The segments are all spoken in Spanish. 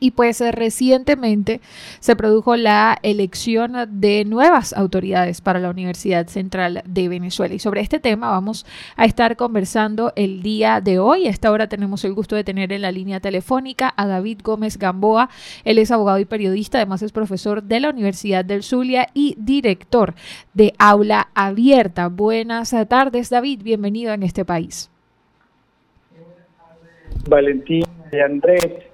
Y pues eh, recientemente se produjo la elección de nuevas autoridades para la Universidad Central de Venezuela. Y sobre este tema vamos a estar conversando el día de hoy. A esta hora tenemos el gusto de tener en la línea telefónica a David Gómez Gamboa. Él es abogado y periodista, además es profesor de la Universidad del Zulia y director de Aula Abierta. Buenas tardes, David. Bienvenido en este país. Valentín y Andrés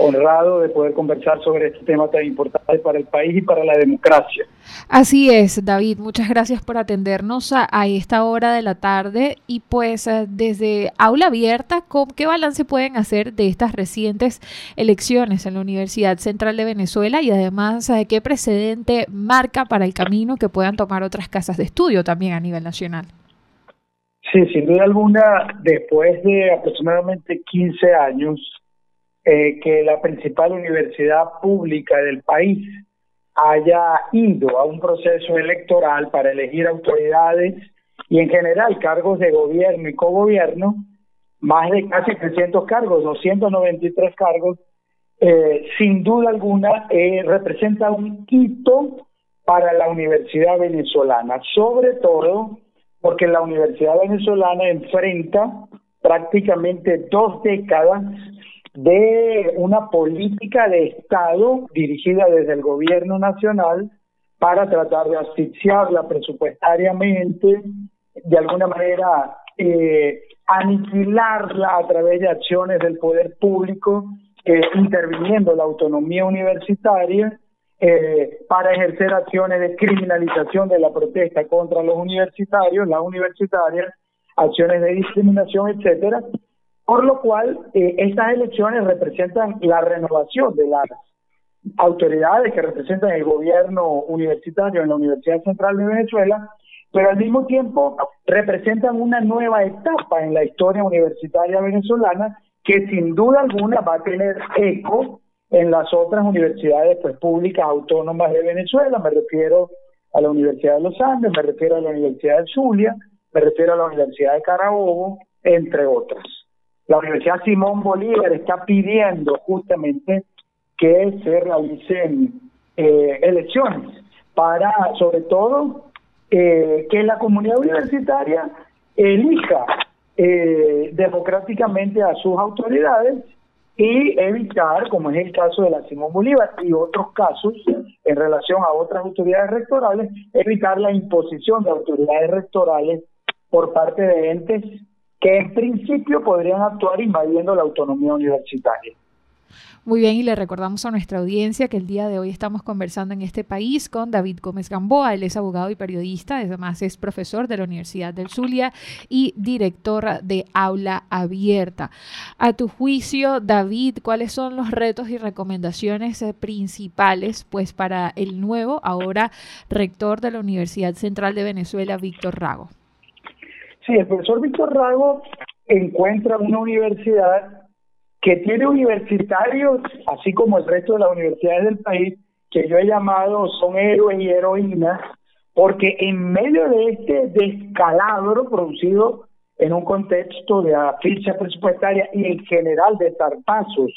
honrado de poder conversar sobre este tema tan importante para el país y para la democracia. Así es, David, muchas gracias por atendernos a, esta hora de la tarde y pues eh, desde Aula Abierta, ¿qué balance pueden hacer de estas recientes elecciones en la Universidad Central de Venezuela y además eh, qué precedente marca para el camino que puedan tomar otras casas de estudio también a nivel nacional? Sí, sin duda alguna, después de aproximadamente 15 años eh, que la principal universidad pública del país haya ido a un proceso electoral para elegir autoridades y en general cargos de gobierno y cogobierno, más de casi 300 cargos, 293 cargos, eh, sin duda alguna eh, representa un hito para la universidad venezolana, sobre todo porque la universidad venezolana enfrenta prácticamente dos décadas de una política de Estado dirigida desde el gobierno nacional para tratar de asfixiarla presupuestariamente, de alguna manera eh, aniquilarla a través de acciones del poder público, eh, interviniendo la autonomía universitaria eh, para ejercer acciones de criminalización de la protesta contra los universitarios, las universitarias, acciones de discriminación, etcétera, por lo cual, eh, estas elecciones representan la renovación de las autoridades que representan el gobierno universitario en la Universidad Central de Venezuela, pero al mismo tiempo representan una nueva etapa en la historia universitaria venezolana que sin duda alguna va a tener eco en las otras universidades pues, públicas autónomas de Venezuela. Me refiero a la Universidad de los Andes, me refiero a la Universidad de Zulia, me refiero a la Universidad de Carabobo, entre otras la Universidad Simón Bolívar está pidiendo justamente que se realicen eh, elecciones para, sobre todo, eh, que la comunidad universitaria elija eh, democráticamente a sus autoridades y evitar, como es el caso de la Simón Bolívar y otros casos en relación a otras autoridades rectorales, evitar la imposición de autoridades rectorales por parte de entes que en principio podrían actuar invadiendo la autonomía universitaria. Muy bien, y le recordamos a nuestra audiencia que el día de hoy estamos conversando en este país con David Gómez Gamboa. Él es abogado y periodista, además es profesor de la Universidad del Zulia y director de Aula Abierta. A tu juicio, David, ¿cuáles son los retos y recomendaciones eh, principales pues, para el nuevo, ahora rector de la Universidad Central de Venezuela, Víctor Rago? Sí, el profesor Víctor Rago encuentra una universidad que tiene universitarios, así como el resto de las universidades del país, que yo he llamado son héroes y heroínas, porque en medio de este descalabro producido en un contexto de ficha presupuestaria y en general de zarpazos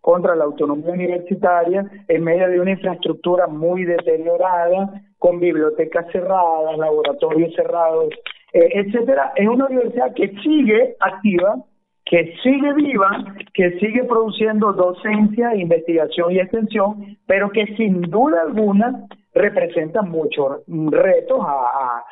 contra la autonomía universitaria, en medio de una infraestructura muy deteriorada, con bibliotecas cerradas, laboratorios cerrados, eh, etcétera, es una universidad que sigue activa, que sigue viva, que sigue produciendo docencia, investigación y extensión, pero que sin duda alguna representa muchos retos a,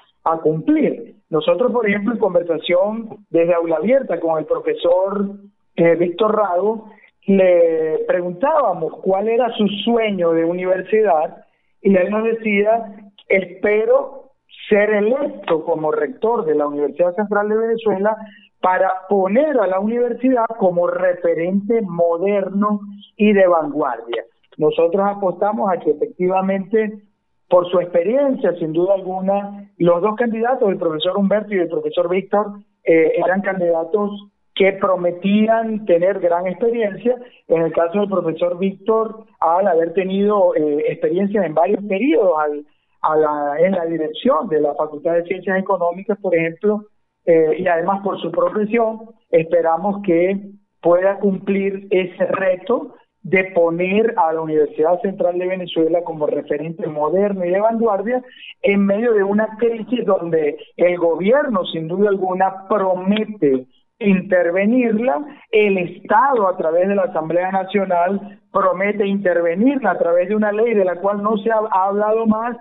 cumplir. Nosotros, por ejemplo, en conversación desde aula abierta con el profesor eh, Víctor Rago, le preguntábamos cuál era su sueño de universidad y él nos decía, espero ser electo como rector de la Universidad Central de Venezuela para poner a la universidad como referente moderno y de vanguardia. Nosotros apostamos a que efectivamente, por su experiencia, sin duda alguna, los dos candidatos, el profesor Humberto y el profesor Víctor, eh, eran candidatos que prometían tener gran experiencia. En el caso del profesor Víctor, al haber tenido eh, experiencia en varios periodos al a la, en la dirección de la Facultad de Ciencias Económicas, por ejemplo, eh, y además por su profesión, esperamos que pueda cumplir ese reto de poner a la Universidad Central de Venezuela como referente moderno y de vanguardia en medio de una crisis donde el gobierno, sin duda alguna, promete intervenirla, el Estado a través de la Asamblea Nacional promete intervenirla a través de una ley de la cual no se ha, hablado más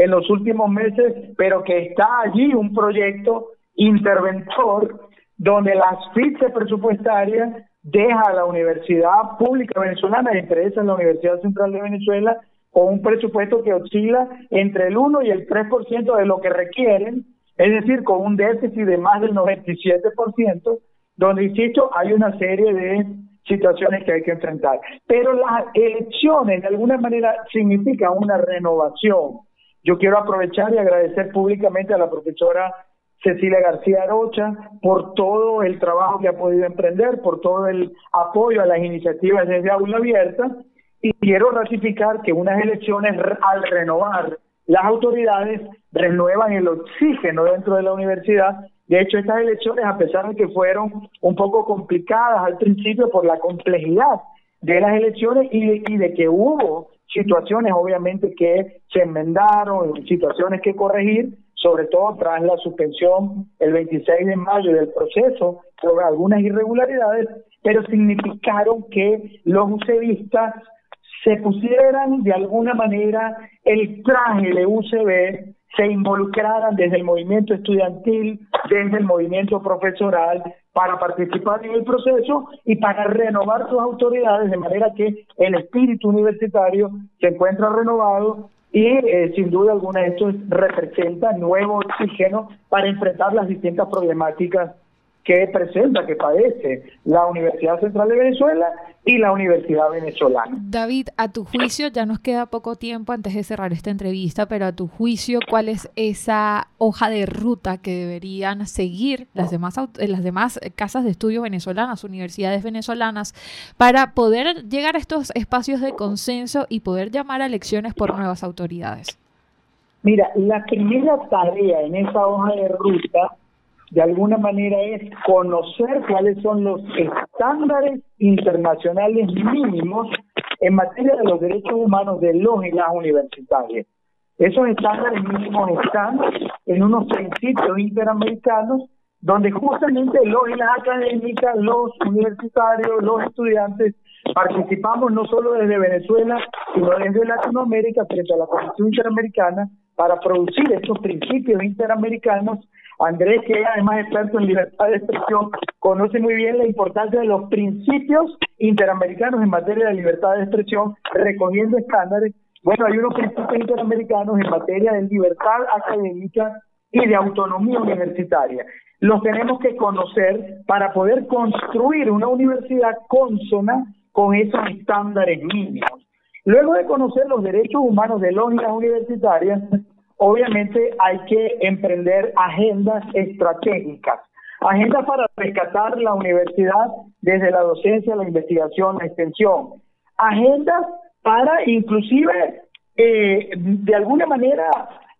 en los últimos meses, pero que está allí un proyecto interventor donde la asfixia presupuestaria deja a la Universidad Pública Venezolana, entre esas la Universidad Central de Venezuela, con un presupuesto que oscila entre el 1 y el 3% de lo que requieren, es decir, con un déficit de más del 97%, donde, insisto, hay una serie de situaciones que hay que enfrentar. Pero las elecciones, de alguna manera, significan una renovación. Yo quiero aprovechar y agradecer públicamente a la profesora Cecilia García Rocha por todo el trabajo que ha podido emprender, por todo el apoyo a las iniciativas desde Aula Abierta y quiero ratificar que unas elecciones al renovar las autoridades renuevan el oxígeno dentro de la universidad. De hecho, estas elecciones, a pesar de que fueron un poco complicadas al principio por la complejidad de las elecciones y y de que hubo situaciones obviamente que se enmendaron, situaciones que corregir, sobre todo tras la suspensión el 26 de mayo del proceso por algunas irregularidades, pero significaron que los UCBistas se pusieran de alguna manera el traje de UCB, se involucraran desde el movimiento estudiantil, desde el movimiento profesoral, para participar en el proceso y para renovar sus autoridades, de manera que el espíritu universitario se encuentra renovado y eh, sin duda alguna esto representa nuevo oxígeno para enfrentar las distintas problemáticas que presenta, que padece la Universidad Central de Venezuela y la Universidad Venezolana. David, a tu juicio, ya nos queda poco tiempo antes de cerrar esta entrevista, pero a tu juicio, ¿cuál es esa hoja de ruta que deberían seguir las demás, las demás casas de estudio venezolanas, universidades venezolanas, para poder llegar a estos espacios de consenso y poder llamar a elecciones por nuevas autoridades? Mira, la primera tarea en esa hoja de ruta de alguna manera es conocer cuáles son los estándares internacionales mínimos en materia de los derechos humanos de los y las universitarias. Esos estándares mínimos están en unos principios interamericanos donde justamente los y las académicas, los universitarios, los estudiantes participamos no solo desde Venezuela, sino desde Latinoamérica frente a la Comisión Interamericana para producir estos principios interamericanos Andrés, que es además experto en libertad de expresión, conoce muy bien la importancia de los principios interamericanos en materia de libertad de expresión, recogiendo estándares. Bueno, hay unos principios interamericanos en materia de libertad académica y de autonomía universitaria. Los tenemos que conocer para poder construir una universidad consona con esos estándares mínimos. Luego de conocer los derechos humanos de los y las universitarias, obviamente hay que emprender agendas estratégicas, agendas para rescatar la universidad desde la docencia, la investigación, la extensión, agendas para inclusive eh, de alguna manera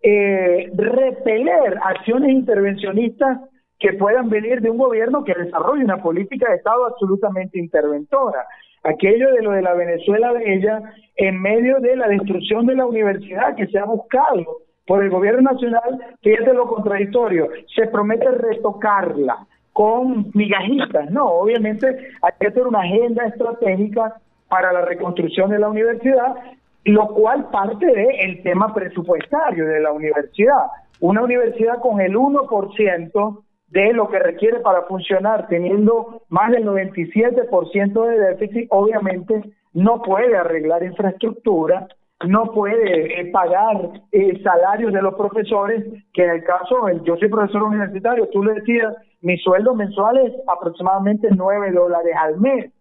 eh, repeler acciones intervencionistas que puedan venir de un gobierno que desarrolle una política de Estado absolutamente interventora. Aquello de lo de la Venezuela de ella, en medio de la destrucción de la universidad que se ha buscado por el gobierno nacional, fíjate lo contradictorio, se promete retocarla con migajitas, no, obviamente hay que hacer una agenda estratégica para la reconstrucción de la universidad, lo cual parte del tema presupuestario de la universidad. Una universidad con el 1% de lo que requiere para funcionar, teniendo más del 97% de déficit, obviamente no puede arreglar infraestructura, no puede eh, pagar eh, salarios de los profesores, que en el caso, yo soy profesor universitario, tú le decías, mi sueldo mensual es aproximadamente 9 dólares al mes,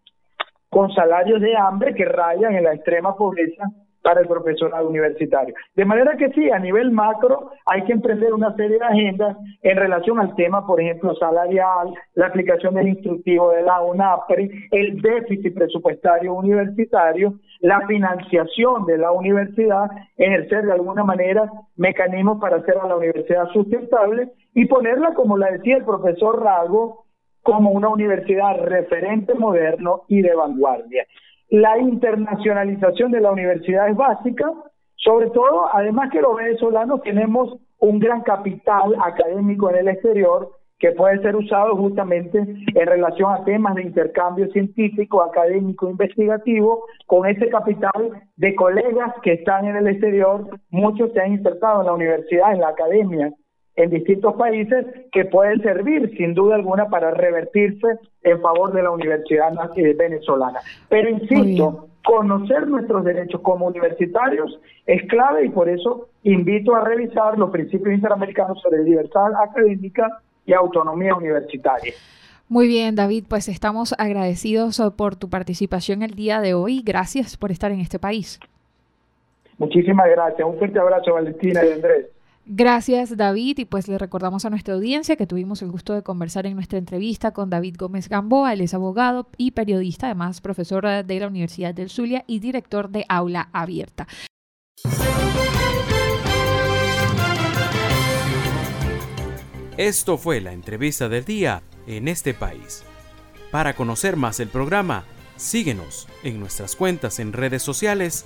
con salarios de hambre que rayan en la extrema pobreza para el profesorado universitario. De manera que sí, a nivel macro hay que emprender una serie de agendas en relación al tema, por ejemplo, salarial, la aplicación del instructivo de la UNAPRI, el déficit presupuestario universitario, la financiación de la universidad, ejercer de alguna manera mecanismos para hacer a la universidad sustentable y ponerla, como la decía el profesor Rago, como una universidad referente moderno y de vanguardia. La internacionalización de la universidad es básica, sobre todo, además que los venezolanos tenemos un gran capital académico en el exterior que puede ser usado justamente en relación a temas de intercambio científico, académico, investigativo, con ese capital de colegas que están en el exterior, muchos se han insertado en la universidad, en la academia, en distintos países que pueden servir sin duda alguna para revertirse en favor de la universidad venezolana. Pero insisto, conocer nuestros derechos como universitarios es clave y por eso invito a revisar los principios interamericanos sobre libertad académica y autonomía universitaria. Muy bien, David, pues estamos agradecidos por tu participación el día de hoy. Gracias por estar en este país. Muchísimas gracias. Un fuerte abrazo, Valentina y Andrés. Gracias David y pues le recordamos a nuestra audiencia que tuvimos el gusto de conversar en nuestra entrevista con David Gómez Gamboa, él es abogado y periodista, además profesor de la Universidad del Zulia y director de Aula Abierta. Esto fue la entrevista del día en este país. Para conocer más el programa, síguenos en nuestras cuentas en redes sociales.